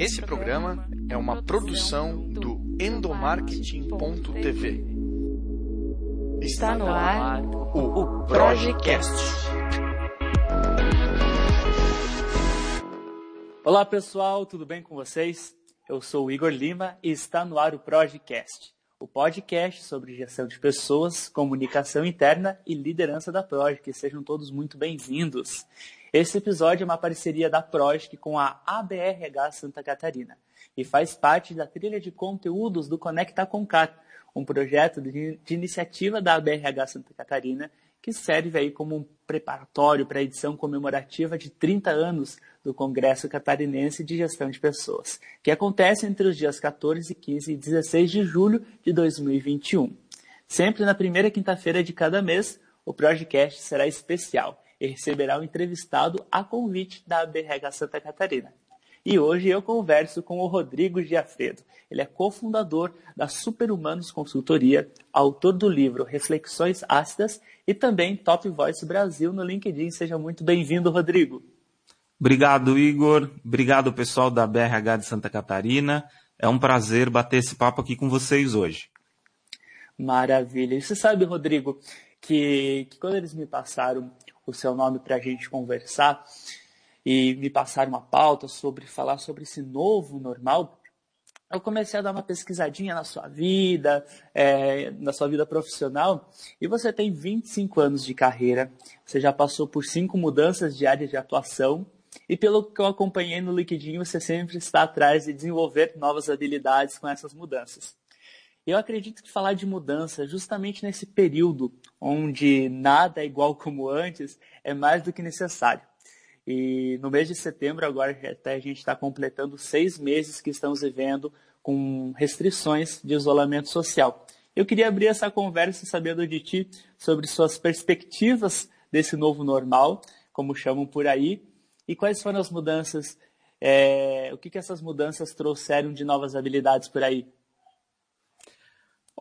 Esse programa é uma produção do endomarketing.tv. Está no ar o Projecast. Olá pessoal, tudo bem com vocês? Eu sou o Igor Lima e está no ar o Projecast, o podcast sobre gestão de pessoas, comunicação interna e liderança da Project. Sejam todos muito bem-vindos. Esse episódio é uma parceria da Project com a ABRH Santa Catarina e faz parte da trilha de conteúdos do Conecta Concat, um projeto de, de iniciativa da ABRH Santa Catarina que serve aí como um preparatório para a edição comemorativa de 30 anos do Congresso Catarinense de Gestão de Pessoas, que acontece entre os dias 14, 15 e 16 de julho de 2021. Sempre na primeira quinta-feira de cada mês, o Projecast será especial e receberá um entrevistado a convite da ABRH Santa Catarina. E hoje eu converso com o Rodrigo Giafredo. Ele é cofundador da Superhumanos Consultoria, autor do livro Reflexões Ácidas e também Top Voice Brasil no LinkedIn. Seja muito bem-vindo, Rodrigo. Obrigado, Igor. Obrigado, pessoal da BRH de Santa Catarina. É um prazer bater esse papo aqui com vocês hoje. Maravilha. E você sabe, Rodrigo, que, que quando eles me passaram o seu nome para a gente conversar e me passaram uma pauta sobre falar sobre esse novo normal, eu comecei a dar uma pesquisadinha na sua vida, é, na sua vida profissional, e você tem 25 anos de carreira, você já passou por cinco mudanças de área de atuação, e pelo que eu acompanhei no LinkedIn, você sempre está atrás de desenvolver novas habilidades com essas mudanças. Eu acredito que falar de mudança justamente nesse período onde nada é igual como antes é mais do que necessário. E no mês de setembro, agora até a gente está completando seis meses que estamos vivendo com restrições de isolamento social. Eu queria abrir essa conversa sabendo de ti sobre suas perspectivas desse novo normal, como chamam por aí, e quais foram as mudanças, é, o que, que essas mudanças trouxeram de novas habilidades por aí?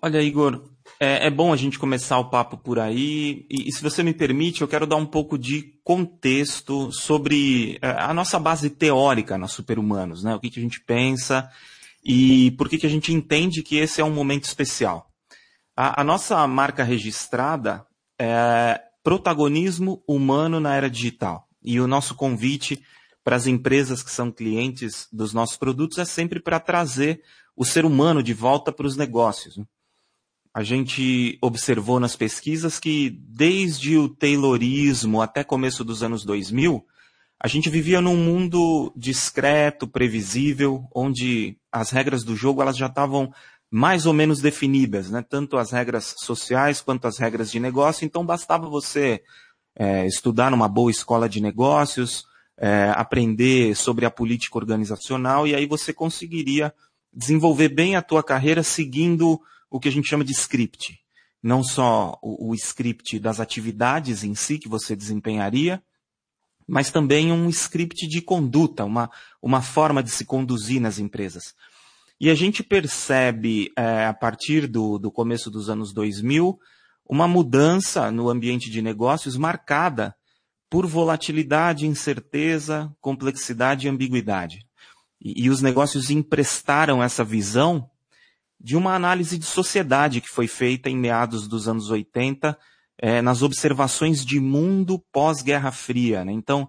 Olha, Igor, é, é, bom a gente começar o papo por aí. E, e, se você me permite, eu quero dar um pouco de contexto sobre é, a nossa base teórica na Superhumanos, né? O que, que a gente pensa e por que, que a gente entende que esse é um momento especial. A, a nossa marca registrada é protagonismo humano na era digital. E o nosso convite para as empresas que são clientes dos nossos produtos é sempre para trazer o ser humano de volta para os negócios. Né? A gente observou nas pesquisas que desde o Taylorismo até começo dos anos 2000, a gente vivia num mundo discreto, previsível, onde as regras do jogo elas já estavam mais ou menos definidas, né? tanto as regras sociais quanto as regras de negócio. Então bastava você é, estudar numa boa escola de negócios, é, aprender sobre a política organizacional e aí você conseguiria desenvolver bem a tua carreira seguindo o que a gente chama de script. Não só o, o script das atividades em si que você desempenharia, mas também um script de conduta, uma, uma forma de se conduzir nas empresas. E a gente percebe, é, a partir do, do começo dos anos 2000, uma mudança no ambiente de negócios marcada por volatilidade, incerteza, complexidade e ambiguidade. E, e os negócios emprestaram essa visão de uma análise de sociedade que foi feita em meados dos anos 80, é, nas observações de mundo pós-Guerra Fria. Né? Então,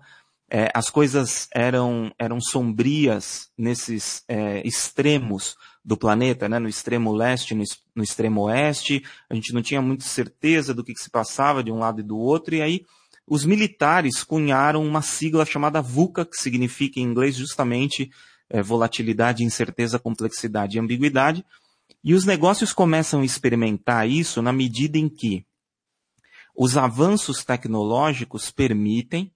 é, as coisas eram, eram sombrias nesses é, extremos do planeta, né? no extremo leste, no, no, extremo oeste, a gente não tinha muita certeza do que, que se passava de um lado e do outro, e aí os militares cunharam uma sigla chamada VUCA, que significa em inglês justamente é, volatilidade, incerteza, complexidade e ambiguidade, e os negócios começam a experimentar isso na medida em que os avanços tecnológicos permitem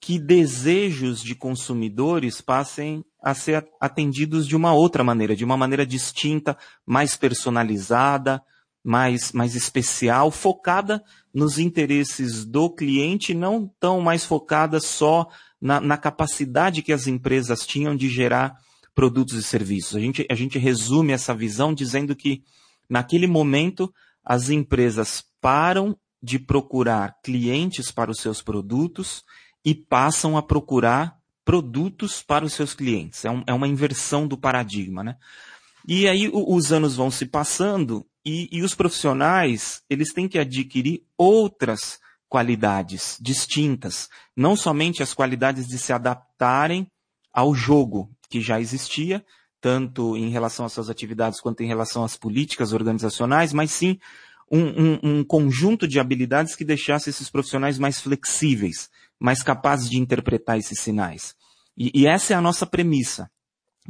que desejos de consumidores passem a ser atendidos de uma outra maneira, de uma maneira distinta, mais personalizada, mais, mais especial, focada nos interesses do cliente, não tão mais focada só na, na capacidade que as empresas tinham de gerar produtos e serviços. A gente, a gente resume essa visão dizendo que, naquele momento, as empresas param de procurar clientes para os seus produtos e passam a procurar produtos para os seus clientes. É, um, é uma inversão do paradigma, né? E aí o, os anos vão se passando e, e os profissionais, eles têm que adquirir outras qualidades distintas. Não somente as qualidades de se adaptarem ao jogo que já existia, tanto em relação às suas atividades quanto em relação às políticas organizacionais, mas sim um, um, um, conjunto de habilidades que deixasse esses profissionais mais flexíveis, mais capazes de interpretar esses sinais. E, e essa é a nossa premissa.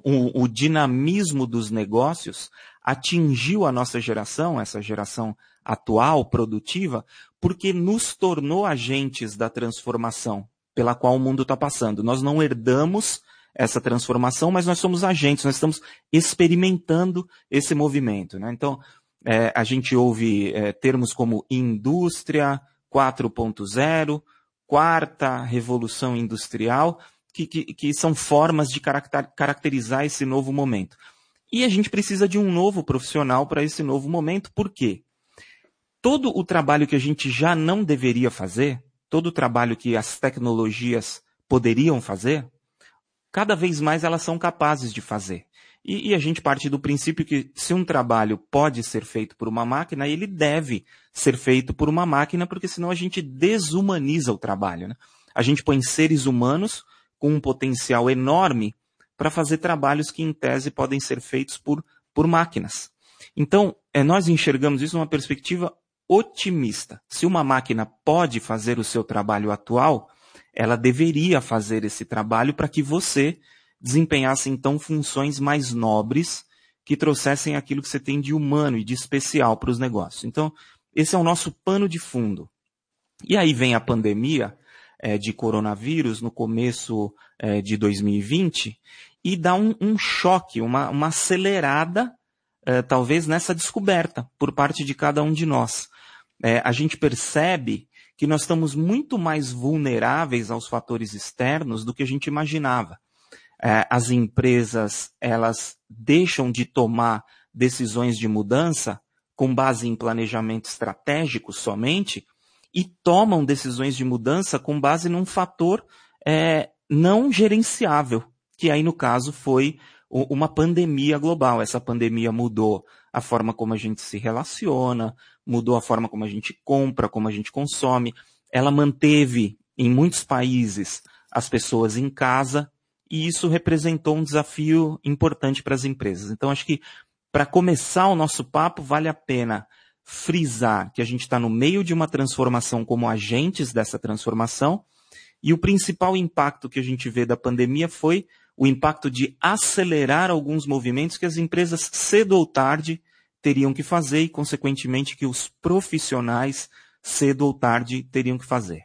O, o, dinamismo dos negócios atingiu a nossa geração, essa geração atual, produtiva, porque nos tornou agentes da transformação pela qual o mundo está passando. Nós não herdamos essa transformação, mas nós somos agentes, nós estamos experimentando esse movimento. Né? Então, é, a gente ouve é, termos como indústria 4.0, quarta revolução industrial, que, que, que são formas de caracterizar esse novo momento. E a gente precisa de um novo profissional para esse novo momento, por quê? Todo o trabalho que a gente já não deveria fazer, todo o trabalho que as tecnologias poderiam fazer, cada vez mais elas são capazes de fazer. E, e, a gente parte do princípio que se um trabalho pode ser feito por uma máquina, ele deve ser feito por uma máquina, porque senão a gente desumaniza o trabalho. Né? A gente põe seres humanos com um potencial enorme para fazer trabalhos que, em tese, podem ser feitos por, por máquinas. Então, é, nós enxergamos isso numa perspectiva otimista. Se uma máquina pode fazer o seu trabalho atual, ela deveria fazer esse trabalho para que você desempenhasse então funções mais nobres que trouxessem aquilo que você tem de humano e de especial para os negócios. Então, esse é o nosso pano de fundo. E aí vem a pandemia é, de coronavírus no começo é, de 2020 e dá um, um choque, uma, uma acelerada, é, talvez nessa descoberta por parte de cada um de nós. A gente percebe que nós estamos muito mais vulneráveis aos fatores externos do que a gente imaginava. É, as empresas elas deixam de tomar decisões de mudança com base em planejamento estratégico somente e tomam decisões de mudança com base num fator é, não gerenciável, que aí no caso foi uma pandemia global. Essa pandemia mudou a forma como a gente se relaciona, mudou a forma como a gente compra, como a gente consome. Ela manteve em muitos países as pessoas em casa e isso representou um desafio importante para as empresas. Então acho que para começar o nosso papo vale a pena frisar que a gente está no meio de uma transformação como agentes dessa transformação e o principal impacto que a gente vê da pandemia foi o impacto de acelerar alguns movimentos que as empresas cedo ou tarde teriam que fazer e, consequentemente, que os profissionais cedo ou tarde teriam que fazer.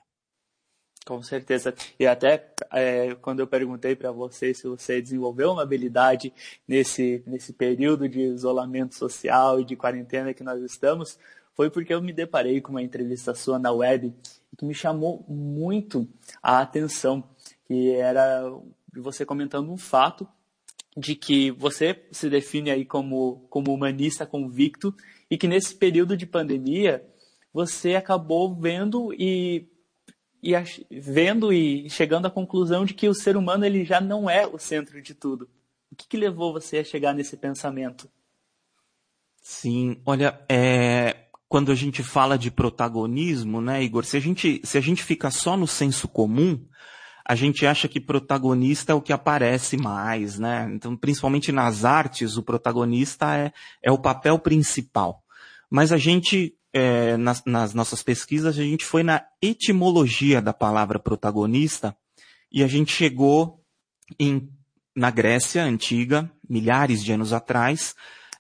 Com certeza. E até é, quando eu perguntei para você se você desenvolveu uma habilidade nesse, nesse período de isolamento social e de quarentena que nós estamos, foi porque eu me deparei com uma entrevista sua na web que me chamou muito a atenção, que era você comentando um fato de que você se define aí como, como humanista convicto e que nesse período de pandemia você acabou vendo e, e vendo e chegando à conclusão de que o ser humano ele já não é o centro de tudo. O que, que levou você a chegar nesse pensamento? Sim, olha, é, quando a gente fala de protagonismo, né, Igor, se a gente, se a gente fica só no senso comum, a gente acha que protagonista é o que aparece mais, né? Então, principalmente nas artes, o protagonista é, é o papel principal. Mas a gente, é, nas, nas nossas pesquisas, a gente foi na etimologia da palavra protagonista e a gente chegou em, na Grécia antiga, milhares de anos atrás,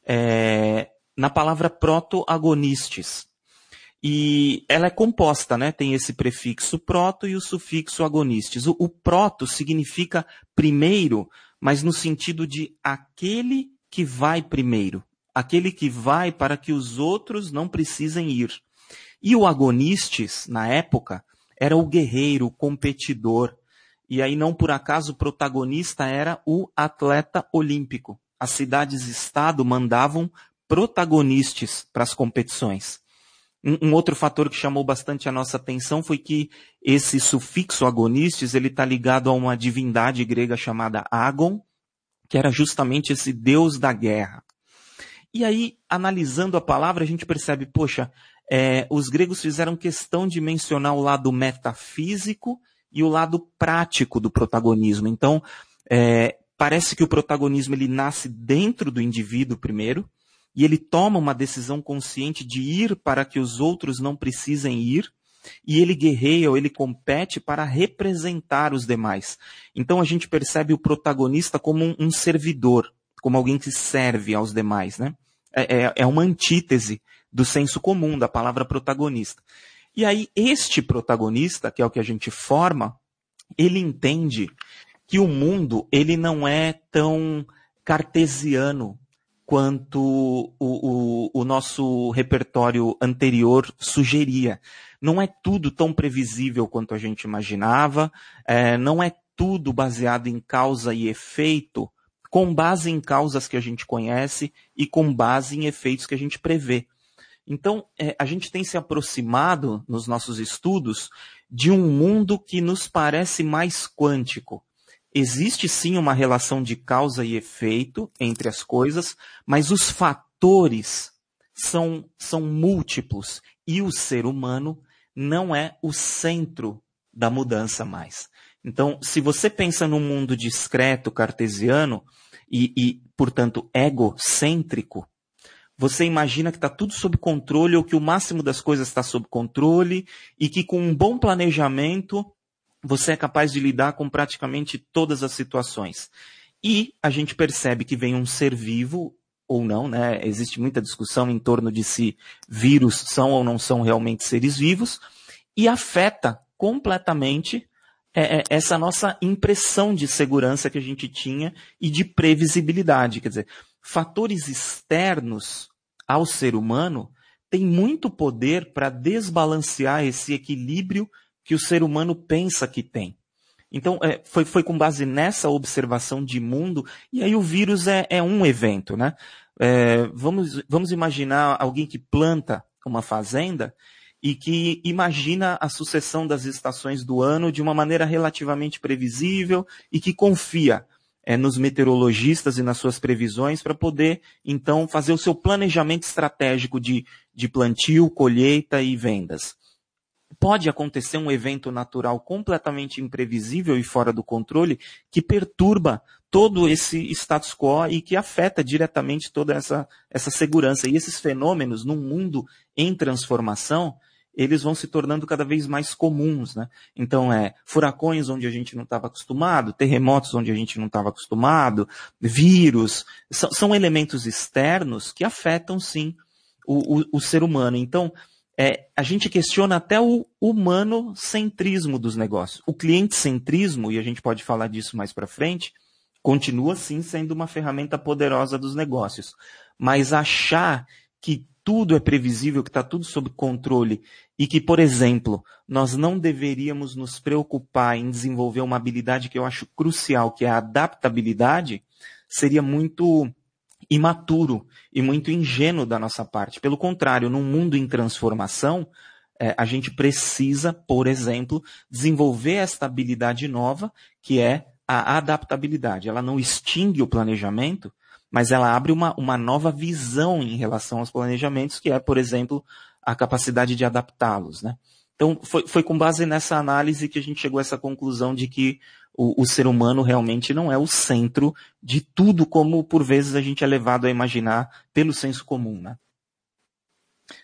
é, na palavra proto-agonistes. E ela é composta, né? Tem esse prefixo proto e o sufixo agonistes. O, o proto significa primeiro, mas no sentido de aquele que vai primeiro. Aquele que vai para que os outros não precisem ir. E o agonistes, na época, era o guerreiro, o competidor. E aí, não por acaso, o protagonista era o atleta olímpico. As cidades-estado mandavam protagonistas para as competições. Um, um, outro fator que chamou bastante a nossa atenção foi que esse sufixo agonistes ele está ligado a uma divindade grega chamada Agon, que era justamente esse deus da guerra. E aí, analisando a palavra, a gente percebe, poxa, é, os gregos fizeram questão de mencionar o lado metafísico e o lado prático do protagonismo. Então, é, parece que o protagonismo ele nasce dentro do indivíduo primeiro, e ele toma uma decisão consciente de ir para que os outros não precisem ir, e ele guerreia ou ele compete para representar os demais. Então a gente percebe o protagonista como um, um servidor, como alguém que serve aos demais, né? É, é, é uma antítese do senso comum da palavra protagonista. E aí este protagonista, que é o que a gente forma, ele entende que o mundo ele não é tão cartesiano quanto o, o, o, nosso repertório anterior sugeria. Não é tudo tão previsível quanto a gente imaginava, é, não é tudo baseado em causa e efeito, com base em causas que a gente conhece e com base em efeitos que a gente prevê. Então, é, a gente tem se aproximado nos nossos estudos de um mundo que nos parece mais quântico. Existe sim uma relação de causa e efeito entre as coisas, mas os fatores são, são múltiplos e o ser humano não é o centro da mudança mais. Então, se você pensa num mundo discreto, cartesiano e, e portanto, egocêntrico, você imagina que está tudo sob controle ou que o máximo das coisas está sob controle e que com um bom planejamento você é capaz de lidar com praticamente todas as situações. E a gente percebe que vem um ser vivo ou não, né? Existe muita discussão em torno de se vírus são ou não são realmente seres vivos e afeta completamente é, é, essa nossa impressão de segurança que a gente tinha e de previsibilidade. Quer dizer, fatores externos ao ser humano têm muito poder para desbalancear esse equilíbrio que o ser humano pensa que tem. Então, é, foi, foi com base nessa observação de mundo, e aí o vírus é, é um evento, né? É, vamos, vamos imaginar alguém que planta uma fazenda e que imagina a sucessão das estações do ano de uma maneira relativamente previsível e que confia é, nos meteorologistas e nas suas previsões para poder, então, fazer o seu planejamento estratégico de, de plantio, colheita e vendas pode acontecer um evento natural completamente imprevisível e fora do controle que perturba todo esse status quo e que afeta diretamente toda essa, essa segurança. E esses fenômenos, num mundo em transformação, eles vão se tornando cada vez mais comuns, né? Então é furacões onde a gente não estava acostumado, terremotos onde a gente não estava acostumado, vírus, são, são, elementos externos que afetam sim o, o, o ser humano. Então, é, a gente questiona até o humano-centrismo dos negócios. O cliente-centrismo, e a gente pode falar disso mais para frente, continua sim sendo uma ferramenta poderosa dos negócios. Mas achar que tudo é previsível, que está tudo sob controle e que, por exemplo, nós não deveríamos nos preocupar em desenvolver uma habilidade que eu acho crucial, que é a adaptabilidade, seria muito imaturo e muito ingênuo da nossa parte. Pelo contrário, num mundo em transformação, é, a gente precisa, por exemplo, desenvolver esta habilidade nova, que é a adaptabilidade. Ela não extingue o planejamento, mas ela abre uma, uma nova visão em relação aos planejamentos, que é, por exemplo, a capacidade de adaptá-los. Né? Então, foi, foi com base nessa análise que a gente chegou a essa conclusão de que o, o, ser humano realmente não é o centro de tudo, como por vezes a gente é levado a imaginar pelo senso comum, né?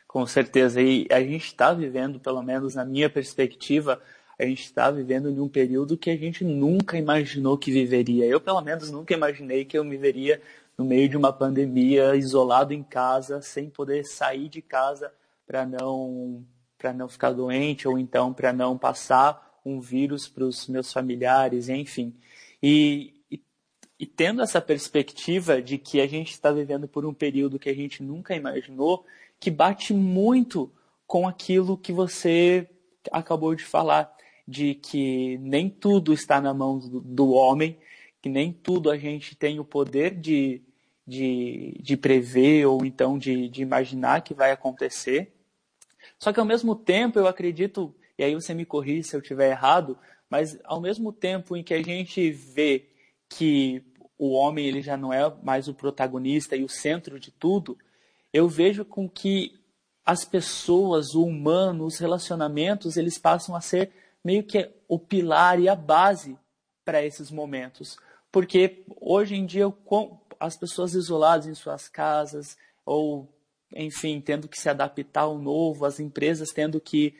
Com certeza. E a gente está vivendo, pelo menos na minha perspectiva, a gente está vivendo em um período que a gente nunca imaginou que viveria. Eu, pelo menos, nunca imaginei que eu me veria no meio de uma pandemia, isolado em casa, sem poder sair de casa para não para não ficar doente ou então para não passar um vírus para os meus familiares, enfim. E, e, e, tendo essa perspectiva de que a gente está vivendo por um período que a gente nunca imaginou, que bate muito com aquilo que você acabou de falar, de que nem tudo está na mão do, do homem, que nem tudo a gente tem o poder de, de, de prever ou então de, de imaginar que vai acontecer Só que ao mesmo tempo eu acredito, e aí você me corrija se eu estiver errado, mas ao mesmo tempo em que a gente vê que o homem ele já não é mais o protagonista e o centro de tudo, eu vejo com que as pessoas, o humano, os relacionamentos, eles passam a ser meio que o pilar e a base para esses momentos. Porque hoje em dia as pessoas isoladas em suas casas ou enfim, tendo que se adaptar ao novo, as empresas tendo que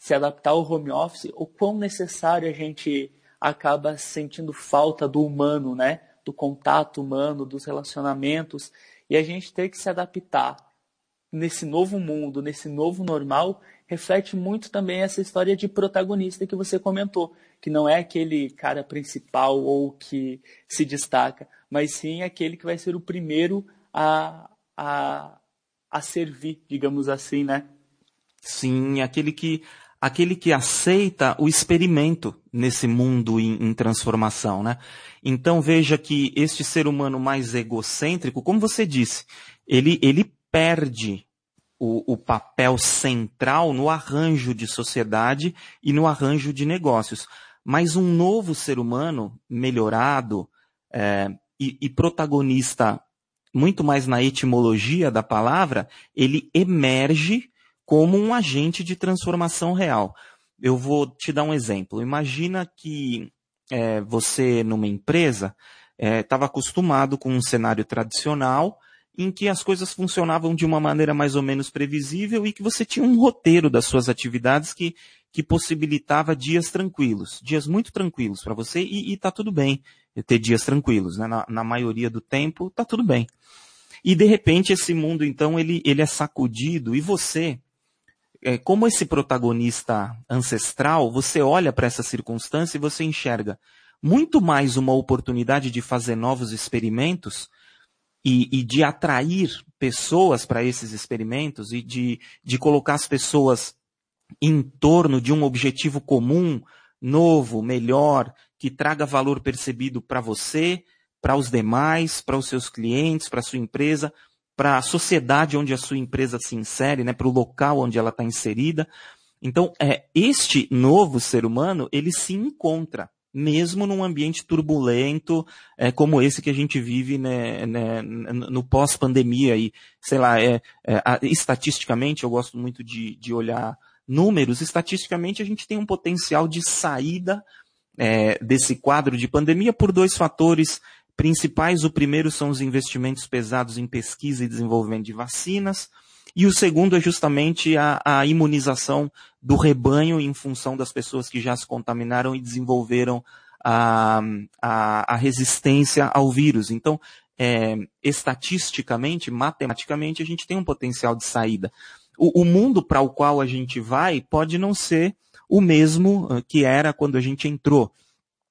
se adaptar ao home office, o quão necessário a gente acaba sentindo falta do humano, né? Do contato humano, dos relacionamentos, e a gente ter que se adaptar nesse novo mundo, nesse novo normal, reflete muito também essa história de protagonista que você comentou, que não é aquele cara principal ou que se destaca, mas sim aquele que vai ser o primeiro a, a, a servir, digamos assim, né? Sim, aquele que aquele que aceita o experimento nesse mundo em, em, transformação, né? Então veja que este ser humano mais egocêntrico, como você disse, ele, ele perde o, o papel central no arranjo de sociedade e no arranjo de negócios. Mas um novo ser humano melhorado é, e, e protagonista muito mais na etimologia da palavra, ele emerge como um agente de transformação real. Eu vou te dar um exemplo. Imagina que é, você, numa empresa, estava é, acostumado com um cenário tradicional em que as coisas funcionavam de uma maneira mais ou menos previsível e que você tinha um roteiro das suas atividades que, que possibilitava dias tranquilos, dias muito tranquilos para você e está tudo bem ter dias tranquilos, né? na, na maioria do tempo está tudo bem. E de repente esse mundo então ele, ele é sacudido e você, é, como esse protagonista ancestral, você olha para essa circunstância e você enxerga muito mais uma oportunidade de fazer novos experimentos e, e de atrair pessoas para esses experimentos e de, de colocar as pessoas em torno de um objetivo comum, novo, melhor, que traga valor percebido para você, para os demais, para os seus clientes, para a sua empresa, para a sociedade onde a sua empresa se insere, né, para o local onde ela está inserida. Então, é, este novo ser humano, ele se encontra, mesmo num ambiente turbulento, é, como esse que a gente vive né, né, no pós-pandemia. E, sei lá, é, é, estatisticamente, eu gosto muito de, de olhar números, estatisticamente a gente tem um potencial de saída é, desse quadro de pandemia por dois fatores principais. O primeiro são os investimentos pesados em pesquisa e desenvolvimento de vacinas. E o segundo é justamente a, a, imunização do rebanho em função das pessoas que já se contaminaram e desenvolveram a, a, a resistência ao vírus. Então, é, estatisticamente, matematicamente, a gente tem um potencial de saída. O, o mundo para o qual a gente vai pode não ser o mesmo ah, que era quando a gente entrou.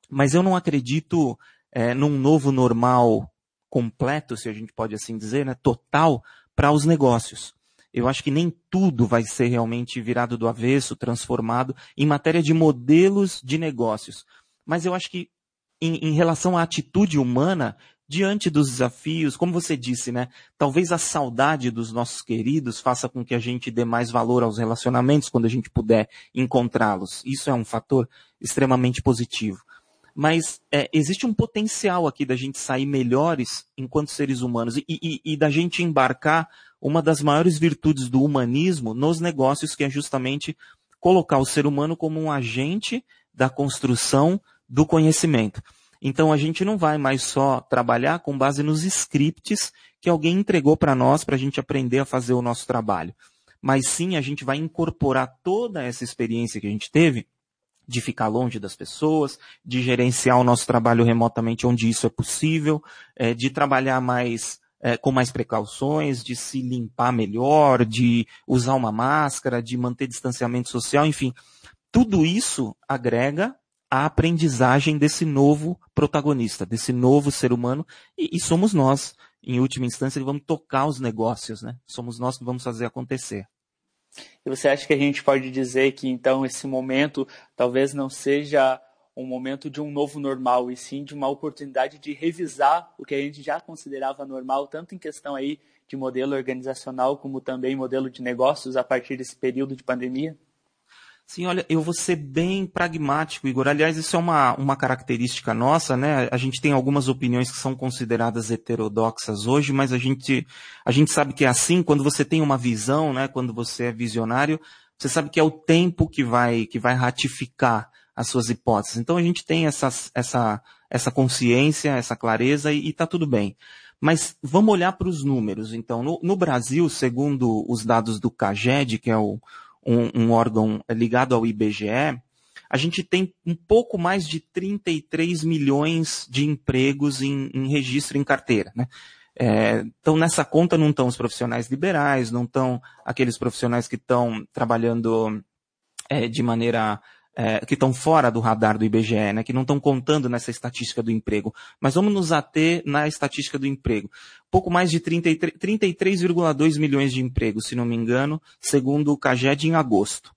Mas eu não acredito é, num novo normal completo, se a gente pode assim dizer, né, total, para os negócios. Eu acho que nem tudo vai ser realmente virado do avesso, transformado em matéria de modelos de negócios. Mas eu acho que em, em relação à atitude humana, diante dos desafios, como você disse, né? Talvez a saudade dos nossos queridos faça com que a gente dê mais valor aos relacionamentos quando a gente puder encontrá-los. Isso é um fator extremamente positivo mas é, existe um potencial aqui da gente sair melhores enquanto seres humanos e, e, e, da gente embarcar uma das maiores virtudes do humanismo nos negócios, que é justamente colocar o ser humano como um agente da construção do conhecimento. Então a gente não vai mais só trabalhar com base nos scripts que alguém entregou para nós para a gente aprender a fazer o nosso trabalho. Mas sim a gente vai incorporar toda essa experiência que a gente teve de ficar longe das pessoas, de gerenciar o nosso trabalho remotamente onde isso é possível, é, de trabalhar mais é, com mais precauções, de se limpar melhor, de usar uma máscara, de manter distanciamento social, enfim. Tudo isso agrega a aprendizagem desse novo protagonista, desse novo ser humano, e, e somos nós, em última instância, que vamos tocar os negócios, né? Somos nós que vamos fazer acontecer. E você acha que a gente pode dizer que então esse momento talvez não seja um momento de um novo normal, e sim de uma oportunidade de revisar o que a gente já considerava normal, tanto em questão aí de modelo organizacional, como também modelo de negócios a partir desse período de pandemia? Sim, olha, eu vou ser bem pragmático, Igor. Aliás, isso é uma, uma característica nossa, né? A gente tem algumas opiniões que são consideradas heterodoxas hoje, mas a gente, a gente sabe que é assim, quando você tem uma visão, né? Quando você é visionário, você sabe que é o tempo que vai, que vai ratificar as suas hipóteses. Então a gente tem essa, essa, essa consciência, essa clareza e está tudo bem. Mas vamos olhar para os números. Então, no, no, Brasil, segundo os dados do CAGED, que é o, um, um órgão ligado ao IBGE, a gente tem um pouco mais de 33 milhões de empregos em, em registro em carteira. Né? É, então, nessa conta não estão os profissionais liberais, não estão aqueles profissionais que estão trabalhando é, de maneira é, que estão fora do radar do IBGE, né, que não estão contando nessa estatística do emprego. Mas vamos nos ater na estatística do emprego. Pouco mais de 33,2 milhões de empregos, se não me engano, segundo o CAGED em agosto.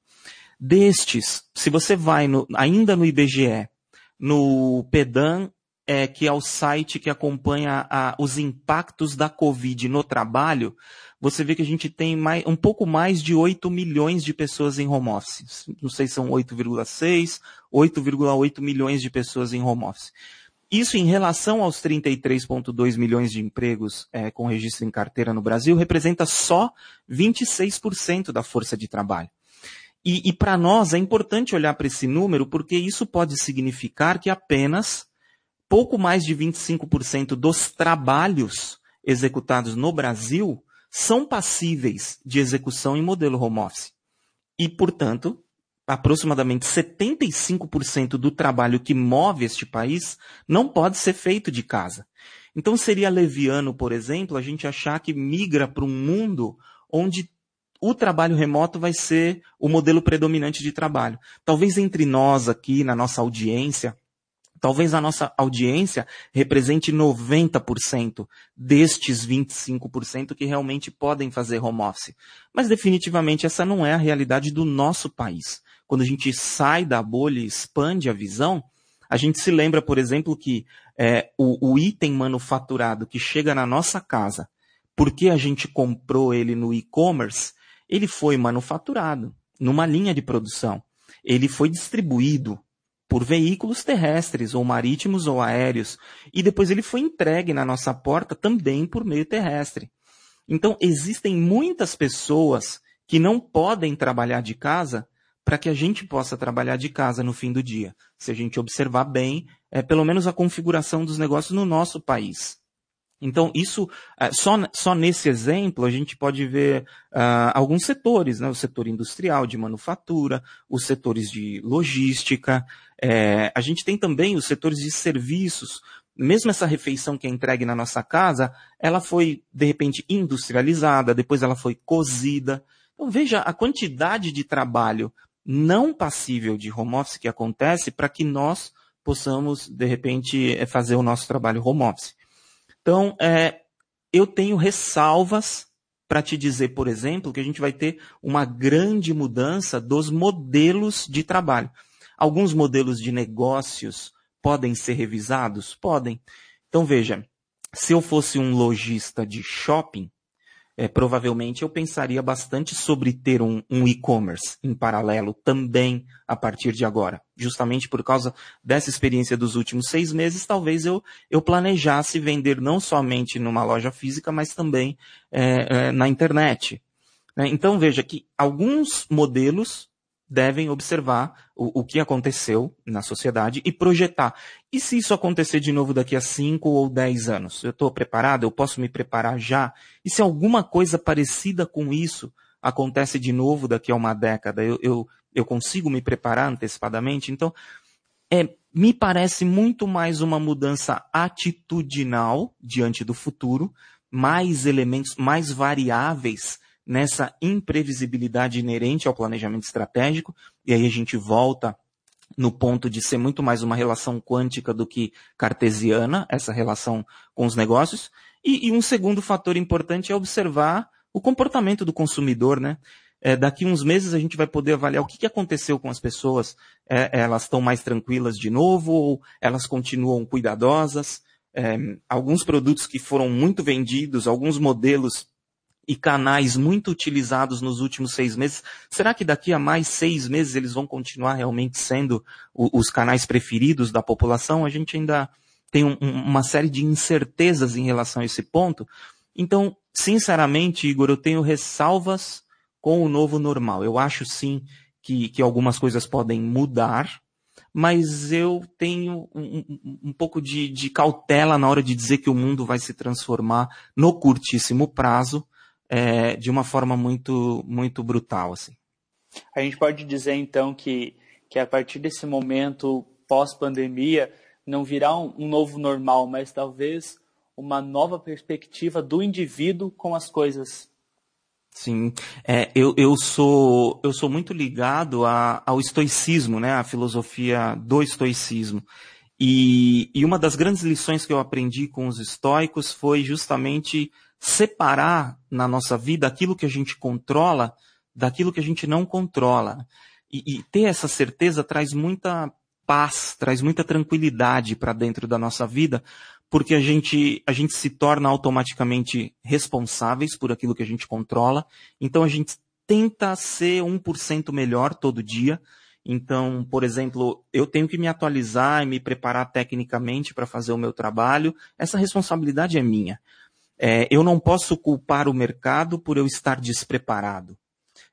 Destes, se você vai no, ainda no IBGE, no PEDAN, é, que é o site que acompanha a, os impactos da Covid no trabalho, você vê que a gente tem mais, um pouco mais de 8 milhões de pessoas em home office. Não sei se são 8,6, 8,8 milhões de pessoas em home office. Isso em relação aos 33,2 milhões de empregos é, com registro em carteira no Brasil, representa só 26% da força de trabalho. E, e para nós é importante olhar para esse número, porque isso pode significar que apenas pouco mais de 25% dos trabalhos executados no Brasil são passíveis de execução em modelo home office. E, portanto, aproximadamente 75% do trabalho que move este país não pode ser feito de casa. Então seria leviano, por exemplo, a gente achar que migra para um mundo onde o trabalho remoto vai ser o modelo predominante de trabalho. Talvez entre nós aqui, na nossa audiência, Talvez a nossa audiência represente 90% destes 25% que realmente podem fazer home office. Mas definitivamente essa não é a realidade do nosso país. Quando a gente sai da bolha e expande a visão, a gente se lembra, por exemplo, que é, o, o item manufaturado que chega na nossa casa, porque a gente comprou ele no e-commerce, ele foi manufaturado numa linha de produção. Ele foi distribuído por veículos terrestres, ou marítimos ou aéreos, e depois ele foi entregue na nossa porta também por meio terrestre. Então, existem muitas pessoas que não podem trabalhar de casa para que a gente possa trabalhar de casa no fim do dia. Se a gente observar bem, é pelo menos a configuração dos negócios no nosso país. Então, isso, é, só, só nesse exemplo, a gente pode ver uh, alguns setores, né? o setor industrial, de manufatura, os setores de logística, é, a gente tem também os setores de serviços. Mesmo essa refeição que é entregue na nossa casa, ela foi, de repente, industrializada, depois ela foi cozida. Então, veja a quantidade de trabalho não passível de home office que acontece para que nós possamos, de repente, é, fazer o nosso trabalho home office. Então, é, eu tenho ressalvas para te dizer, por exemplo, que a gente vai ter uma grande mudança dos modelos de trabalho. Alguns modelos de negócios podem ser revisados? Podem. Então, veja, se eu fosse um lojista de shopping, é, provavelmente eu pensaria bastante sobre ter um, um e-commerce em paralelo também a partir de agora. Justamente por causa dessa experiência dos últimos seis meses, talvez eu, eu planejasse vender não somente numa loja física, mas também é, é, na internet. Né? Então veja que alguns modelos devem observar o, o que aconteceu na sociedade e projetar. E se isso acontecer de novo daqui a 5 ou 10 anos? Eu estou preparado? Eu posso me preparar já? E se alguma coisa parecida com isso acontece de novo daqui a uma década? Eu, eu, eu consigo me preparar antecipadamente? Então, é, me parece muito mais uma mudança atitudinal diante do futuro, mais elementos, mais variáveis nessa imprevisibilidade inerente ao planejamento estratégico, e aí a gente volta no ponto de ser muito mais uma relação quântica do que cartesiana, essa relação com os negócios. E, e um segundo fator importante é observar o comportamento do consumidor, né? é, daqui uns meses a gente vai poder avaliar o que, que aconteceu com as pessoas. É, elas estão mais tranquilas de novo ou elas continuam cuidadosas? É, alguns produtos que foram muito vendidos, alguns modelos e canais muito utilizados nos últimos seis meses, será que daqui a mais seis meses eles vão continuar realmente sendo o, os canais preferidos da população? A gente ainda tem um, uma série de incertezas em relação a esse ponto. Então, sinceramente, Igor, eu tenho ressalvas com o novo normal. Eu acho sim que, que algumas coisas podem mudar, mas eu tenho um, um, um pouco de, de, cautela na hora de dizer que o mundo vai se transformar no curtíssimo prazo, é, de uma forma muito, muito brutal, assim. A gente pode dizer então que, que a partir desse momento pós-pandemia não virá um, um novo normal, mas talvez uma nova perspectiva do indivíduo com as coisas. Sim, é, eu, eu, sou, eu sou muito ligado a, ao estoicismo, né, a filosofia do estoicismo. E, e uma das grandes lições que eu aprendi com os estoicos foi justamente separar na nossa vida aquilo que a gente controla daquilo que a gente não controla. E, e ter essa certeza traz muita paz, traz muita tranquilidade para dentro da nossa vida, porque a gente, a gente se torna automaticamente responsáveis por aquilo que a gente controla. Então a gente tenta ser 1% melhor todo dia. Então, por exemplo, eu tenho que me atualizar e me preparar tecnicamente para fazer o meu trabalho. Essa responsabilidade é minha. É, eu não posso culpar o mercado por eu estar despreparado.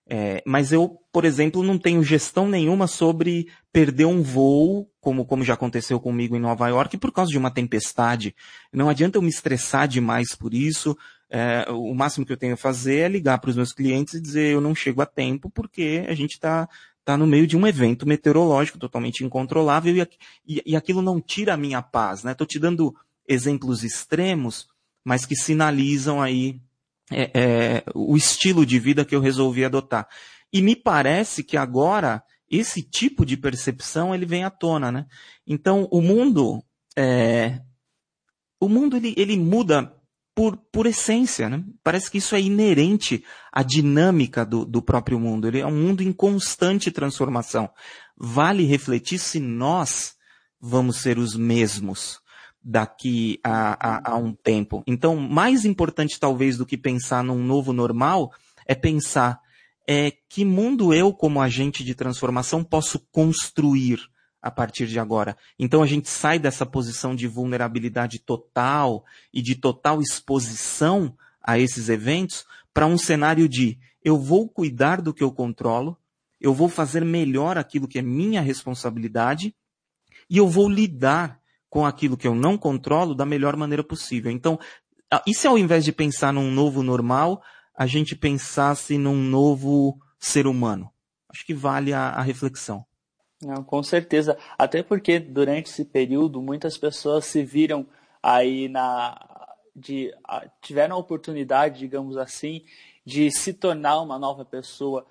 É, mas eu, por exemplo, não tenho gestão nenhuma sobre perder um voo, como, como já aconteceu comigo em Nova York, por causa de uma tempestade. Não adianta eu me estressar demais por isso. É, o máximo que eu tenho a fazer é ligar para os meus clientes e dizer eu não chego a tempo porque a gente está tá no meio de um evento meteorológico totalmente incontrolável e, e, e aquilo não tira a minha paz. Estou né? te dando exemplos extremos mas que sinalizam aí é, é, o estilo de vida que eu resolvi adotar. E me parece que agora esse tipo de percepção ele vem à tona, né? Então o mundo, é, o mundo ele, ele muda por, por essência, né? Parece que isso é inerente à dinâmica do, do próprio mundo. Ele é um mundo em constante transformação. Vale refletir se nós vamos ser os mesmos daqui a, a, a, um tempo. Então, mais importante talvez do que pensar num novo normal é pensar é, que mundo eu, como agente de transformação, posso construir a partir de agora. Então a gente sai dessa posição de vulnerabilidade total e de total exposição a esses eventos para um cenário de eu vou cuidar do que eu controlo, eu vou fazer melhor aquilo que é minha responsabilidade e eu vou lidar com aquilo que eu não controlo da melhor maneira possível. Então, e se ao invés de pensar num novo normal, a gente pensasse num novo ser humano? Acho que vale a, a reflexão. Não, com certeza. Até porque durante esse período muitas pessoas se viram aí na. De, tiveram a oportunidade, digamos assim, de se tornar uma nova pessoa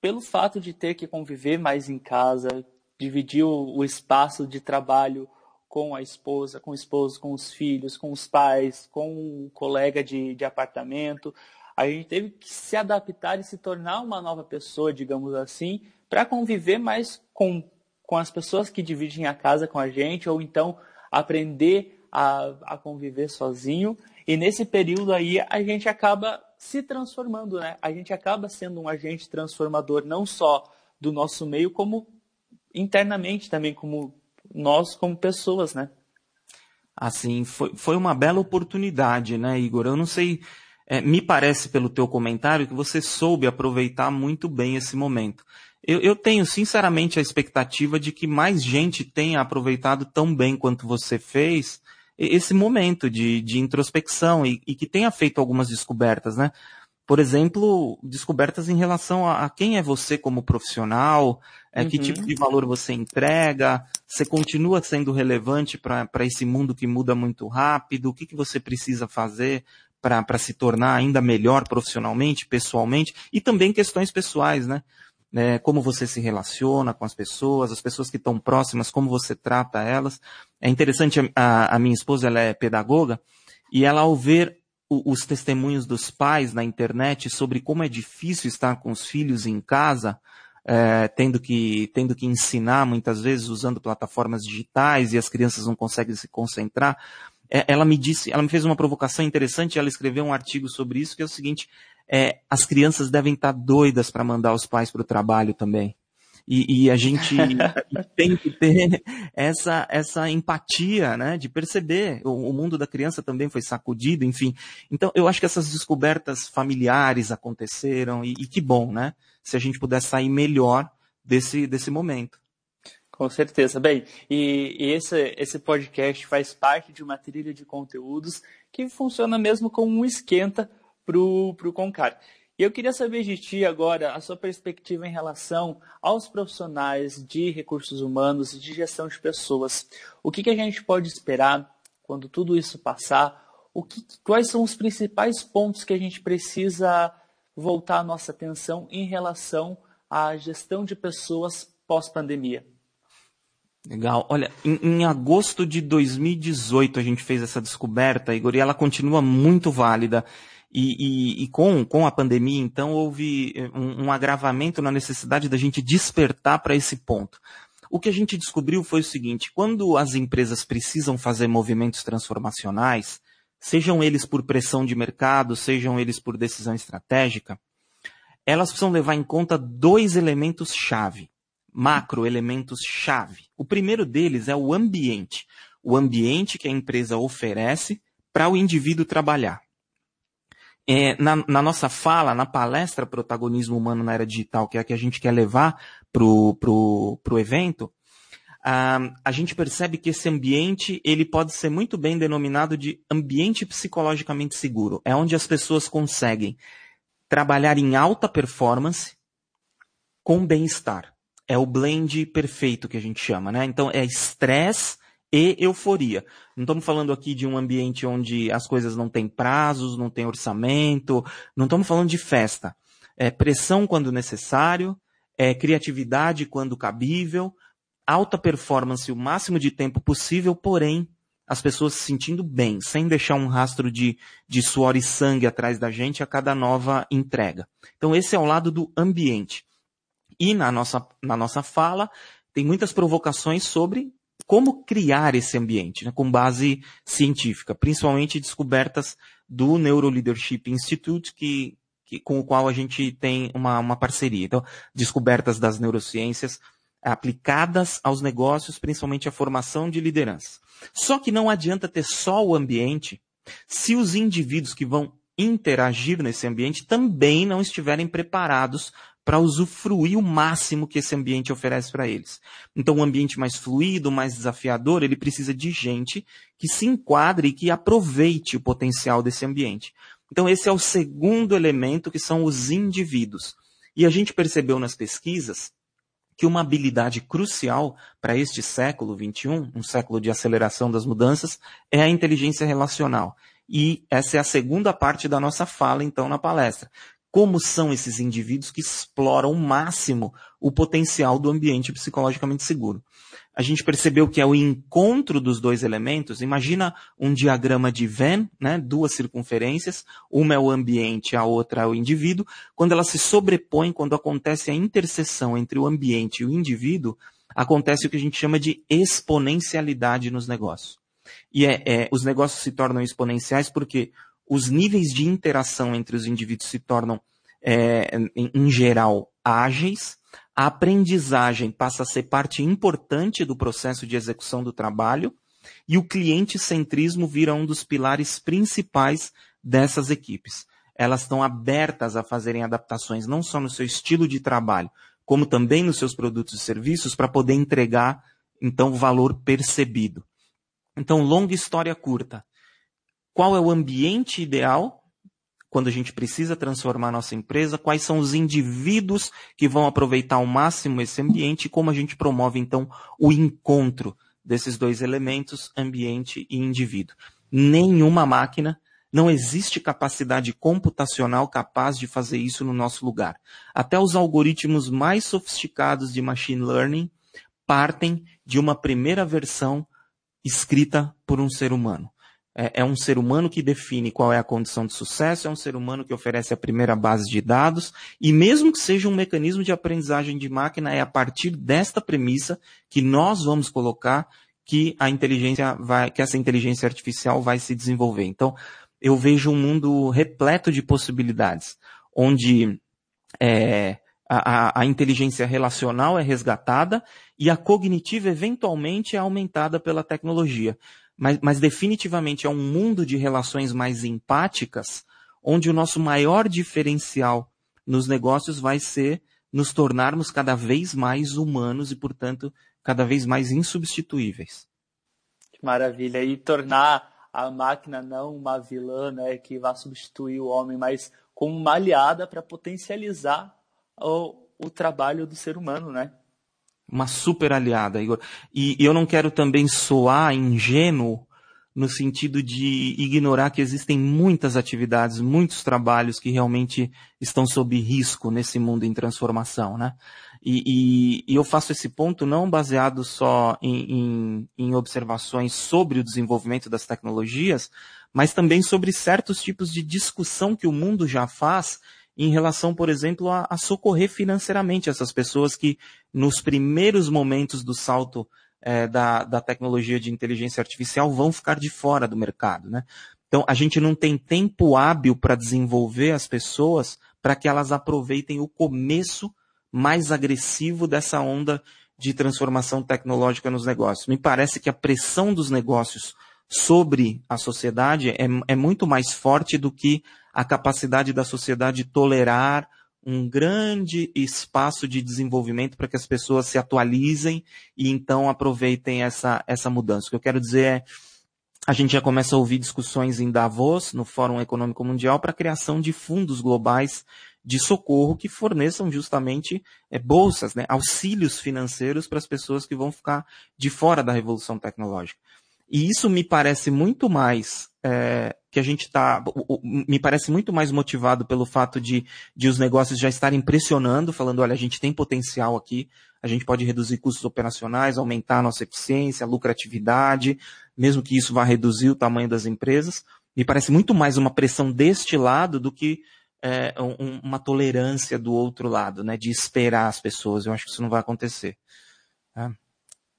pelo fato de ter que conviver mais em casa, dividir o, o espaço de trabalho com a esposa, com o esposo, com os filhos, com os pais, com o colega de, de apartamento. A gente teve que se adaptar e se tornar uma nova pessoa, digamos assim, para conviver mais com, com as pessoas que dividem a casa com a gente, ou então aprender a, a conviver sozinho. E nesse período aí a gente acaba se transformando, né? A gente acaba sendo um agente transformador, não só do nosso meio, como internamente também, como nós como pessoas, né? Assim, foi, foi uma bela oportunidade, né, Igor? Eu não sei, é, me parece pelo teu comentário que você soube aproveitar muito bem esse momento. Eu, eu, tenho sinceramente a expectativa de que mais gente tenha aproveitado tão bem quanto você fez esse momento de, de introspecção e, e que tenha feito algumas descobertas, né? Por exemplo, descobertas em relação a, a quem é você como profissional, é, uhum. que tipo de valor você entrega, você continua sendo relevante para esse mundo que muda muito rápido, o que, que você precisa fazer para se tornar ainda melhor profissionalmente, pessoalmente, e também questões pessoais, né? É, como você se relaciona com as pessoas, as pessoas que estão próximas, como você trata elas. É interessante, a, a minha esposa ela é pedagoga, e ela ao ver os testemunhos dos pais na internet sobre como é difícil estar com os filhos em casa, é, tendo, que, tendo que ensinar muitas vezes usando plataformas digitais e as crianças não conseguem se concentrar. É, ela me disse, ela me fez uma provocação interessante, ela escreveu um artigo sobre isso, que é o seguinte, é, as crianças devem estar doidas para mandar os pais para o trabalho também. E, e a, gente, tem que ter essa, essa empatia, né, de perceber. O, o, mundo da criança também foi sacudido, enfim. Então, eu acho que essas descobertas familiares aconteceram e, e que bom, né? Se a gente puder sair melhor desse, desse momento. Com certeza. Bem, e, e, esse, esse podcast faz parte de uma trilha de conteúdos que funciona mesmo como um esquenta para o Concar. E eu queria saber de ti agora a sua perspectiva em relação aos profissionais de recursos humanos e de gestão de pessoas. O que, que a gente pode esperar quando tudo isso passar? O que, quais são os principais pontos que a gente precisa voltar a nossa atenção em relação à gestão de pessoas pós-pandemia? Legal. Olha, em, em, agosto de 2018 a gente fez essa descoberta, Igor, e ela continua muito válida. E, e, e, com, com a pandemia, então, houve eh, um, um agravamento na necessidade da gente despertar para esse ponto. O que a gente descobriu foi o seguinte: quando as empresas precisam fazer movimentos transformacionais, sejam eles por pressão de mercado, sejam eles por decisão estratégica, elas precisam levar em conta dois elementos-chave, macro-elementos-chave. O primeiro deles é o ambiente. O ambiente que a empresa oferece para o indivíduo trabalhar é, na, na, nossa fala, na palestra Protagonismo Humano na Era Digital, que é a que a gente quer levar pro, pro, pro evento, uh, a gente percebe que esse ambiente, ele pode ser muito bem denominado de ambiente psicologicamente seguro. É onde as pessoas conseguem trabalhar em alta performance com bem-estar. É o blend perfeito que a gente chama, né? Então, é estresse e euforia. Não estamos falando aqui de um ambiente onde as coisas não têm prazos, não tem orçamento, não estamos falando de festa. É pressão quando necessário, é criatividade quando cabível, alta performance o máximo de tempo possível, porém as pessoas se sentindo bem, sem deixar um rastro de, de suor e sangue atrás da gente a cada nova entrega. Então esse é o lado do ambiente. E na nossa, na nossa fala, tem muitas provocações sobre como criar esse ambiente, né, com base científica, principalmente descobertas do Neuro Leadership Institute, que, que, com o qual a gente tem uma, uma parceria. Então, descobertas das neurociências aplicadas aos negócios, principalmente a formação de liderança. Só que não adianta ter só o ambiente se os indivíduos que vão interagir nesse ambiente também não estiverem preparados para usufruir o máximo que esse ambiente oferece para eles. Então, um ambiente mais fluido, mais desafiador, ele precisa de gente que se enquadre e que aproveite o potencial desse ambiente. Então, esse é o segundo elemento, que são os indivíduos. E a gente percebeu nas pesquisas que uma habilidade crucial para este século XXI, um século de aceleração das mudanças, é a inteligência relacional. E essa é a segunda parte da nossa fala, então, na palestra como são esses indivíduos que exploram ao máximo o potencial do ambiente psicologicamente seguro. A gente percebeu que é o encontro dos dois elementos. Imagina um diagrama de Venn, né, duas circunferências, uma é o ambiente, a outra é o indivíduo. Quando elas se sobrepõem, quando acontece a interseção entre o ambiente e o indivíduo, acontece o que a gente chama de exponencialidade nos negócios. E é, é, os negócios se tornam exponenciais porque os níveis de interação entre os indivíduos se tornam, é, em, em geral, ágeis, a aprendizagem passa a ser parte importante do processo de execução do trabalho e o cliente-centrismo vira um dos pilares principais dessas equipes. Elas estão abertas a fazerem adaptações não só no seu estilo de trabalho, como também nos seus produtos e serviços para poder entregar, então, valor percebido. Então, longa história curta qual é o ambiente ideal quando a gente precisa transformar nossa empresa, quais são os indivíduos que vão aproveitar ao máximo esse ambiente e como a gente promove então o encontro desses dois elementos, ambiente e indivíduo. Nenhuma máquina, não existe capacidade computacional capaz de fazer isso no nosso lugar. Até os algoritmos mais sofisticados de machine learning partem de uma primeira versão escrita por um ser humano. É, é, um ser humano que define qual é a condição de sucesso, é um ser humano que oferece a primeira base de dados, e mesmo que seja um mecanismo de aprendizagem de máquina, é a partir desta premissa que nós vamos colocar que a inteligência vai, que essa inteligência artificial vai se desenvolver. Então, eu vejo um mundo repleto de possibilidades, onde é, a, a, inteligência relacional é resgatada e a cognitiva eventualmente é aumentada pela tecnologia. Mas, mas definitivamente é um mundo de relações mais empáticas, onde o nosso maior diferencial nos negócios vai ser nos tornarmos cada vez mais humanos e, portanto, cada vez mais insubstituíveis. Que maravilha. E tornar a máquina não uma vilã né, que vai substituir o homem, mas como uma aliada para potencializar o, o trabalho do ser humano, né? Uma super aliada, Igor. E, e eu não quero também soar ingênuo no sentido de ignorar que existem muitas atividades, muitos trabalhos que realmente estão sob risco nesse mundo em transformação, né? E, e, e eu faço esse ponto não baseado só em, em, em observações sobre o desenvolvimento das tecnologias, mas também sobre certos tipos de discussão que o mundo já faz em relação, por exemplo, a, a socorrer financeiramente essas pessoas que, nos primeiros momentos do salto é, da, da tecnologia de inteligência artificial, vão ficar de fora do mercado. Né? Então, a gente não tem tempo hábil para desenvolver as pessoas para que elas aproveitem o começo mais agressivo dessa onda de transformação tecnológica nos negócios. Me parece que a pressão dos negócios sobre a sociedade é, é muito mais forte do que a capacidade da sociedade tolerar um grande espaço de desenvolvimento para que as pessoas se atualizem e então aproveitem essa, essa mudança. O que eu quero dizer é, a gente já começa a ouvir discussões em Davos, no Fórum Econômico Mundial, para a criação de fundos globais de socorro que forneçam justamente é, bolsas, né, auxílios financeiros para as pessoas que vão ficar de fora da revolução tecnológica. E isso me parece muito mais é, que a gente está, me parece muito mais motivado pelo fato de, de os negócios já estarem pressionando, falando, olha, a gente tem potencial aqui, a gente pode reduzir custos operacionais, aumentar a nossa eficiência, a lucratividade, mesmo que isso vá reduzir o tamanho das empresas. Me parece muito mais uma pressão deste lado do que é, um, uma tolerância do outro lado, né, de esperar as pessoas. Eu acho que isso não vai acontecer. É.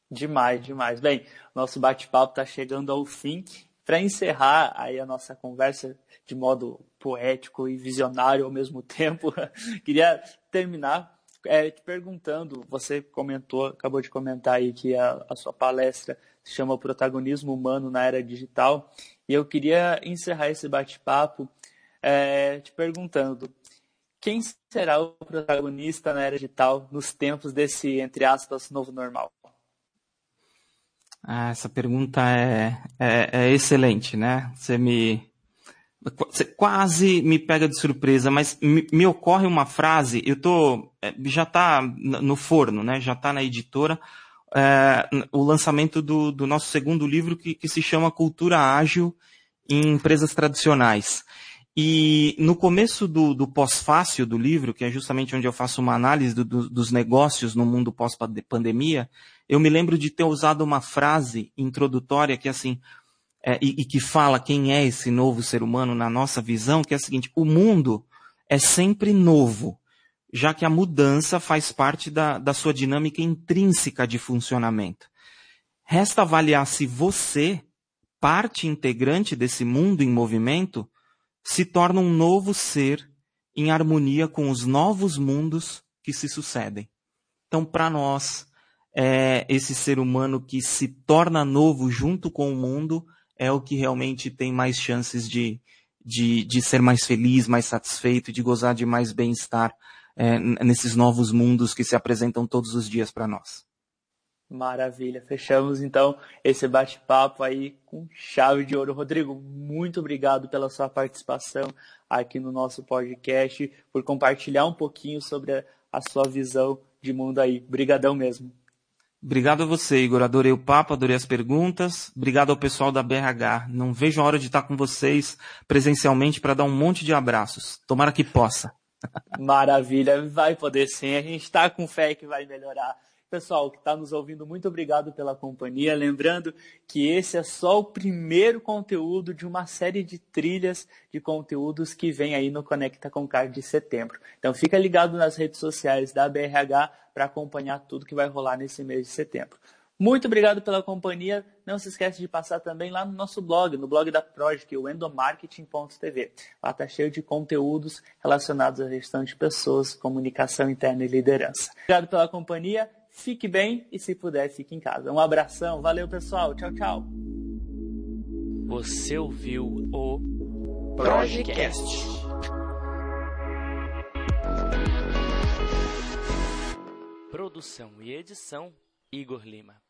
Demais, demais. Bem, nosso bate-papo está chegando ao fim. Para encerrar aí a nossa conversa de modo poético e visionário ao mesmo tempo, queria terminar é, te perguntando, você comentou, acabou de comentar aí que a, a sua palestra se chama Protagonismo Humano na Era Digital, e eu queria encerrar esse bate-papo é, te perguntando, quem será o protagonista na era digital nos tempos desse, entre aspas, novo normal? Ah, essa pergunta é, é, é, excelente, né? Você me. Você quase me pega de surpresa, mas me, me ocorre uma frase, eu tô. É, já está no forno, né? Já está na editora. É, o lançamento do, do, nosso segundo livro que, que se chama Cultura Ágil em Empresas Tradicionais. E no começo do, do pós-fácil do livro, que é justamente onde eu faço uma análise do, do, dos negócios no mundo pós-pandemia, eu me lembro de ter usado uma frase introdutória que assim, é, e, e que fala quem é esse novo ser humano na nossa visão, que é a seguinte: o mundo é sempre novo, já que a mudança faz parte da, da sua dinâmica intrínseca de funcionamento. Resta avaliar se você, parte integrante desse mundo em movimento, se torna um novo ser em harmonia com os novos mundos que se sucedem. Então, para nós, é, esse ser humano que se torna novo junto com o mundo é o que realmente tem mais chances de, de, de ser mais feliz, mais satisfeito, de gozar de mais bem-estar é, nesses novos mundos que se apresentam todos os dias para nós. Maravilha. Fechamos então esse bate-papo aí com chave de ouro. Rodrigo, muito obrigado pela sua participação aqui no nosso podcast, por compartilhar um pouquinho sobre a, a sua visão de mundo aí. Obrigadão mesmo. Obrigado a você, Igor. Adorei o papo, adorei as perguntas. Obrigado ao pessoal da BRH. Não vejo a hora de estar com vocês presencialmente para dar um monte de abraços. Tomara que possa. Maravilha, vai poder sim. A gente está com fé que vai melhorar. Pessoal que está nos ouvindo, muito obrigado pela companhia. Lembrando que esse é só o primeiro conteúdo de uma série de trilhas de conteúdos que vem aí no Conecta com Card de setembro. Então fica ligado nas redes sociais da BRH para acompanhar tudo que vai rolar nesse mês de setembro. Muito obrigado pela companhia. Não se esqueça de passar também lá no nosso blog, no blog da Project, o endomarketing.tv. Lá está cheio de conteúdos relacionados à gestão de pessoas, comunicação interna e liderança. Obrigado pela companhia. Fique bem e, se puder, fique em casa. Um abração. Valeu, pessoal. Tchau, tchau. Você ouviu o Projecast. Produção e edição Igor Lima.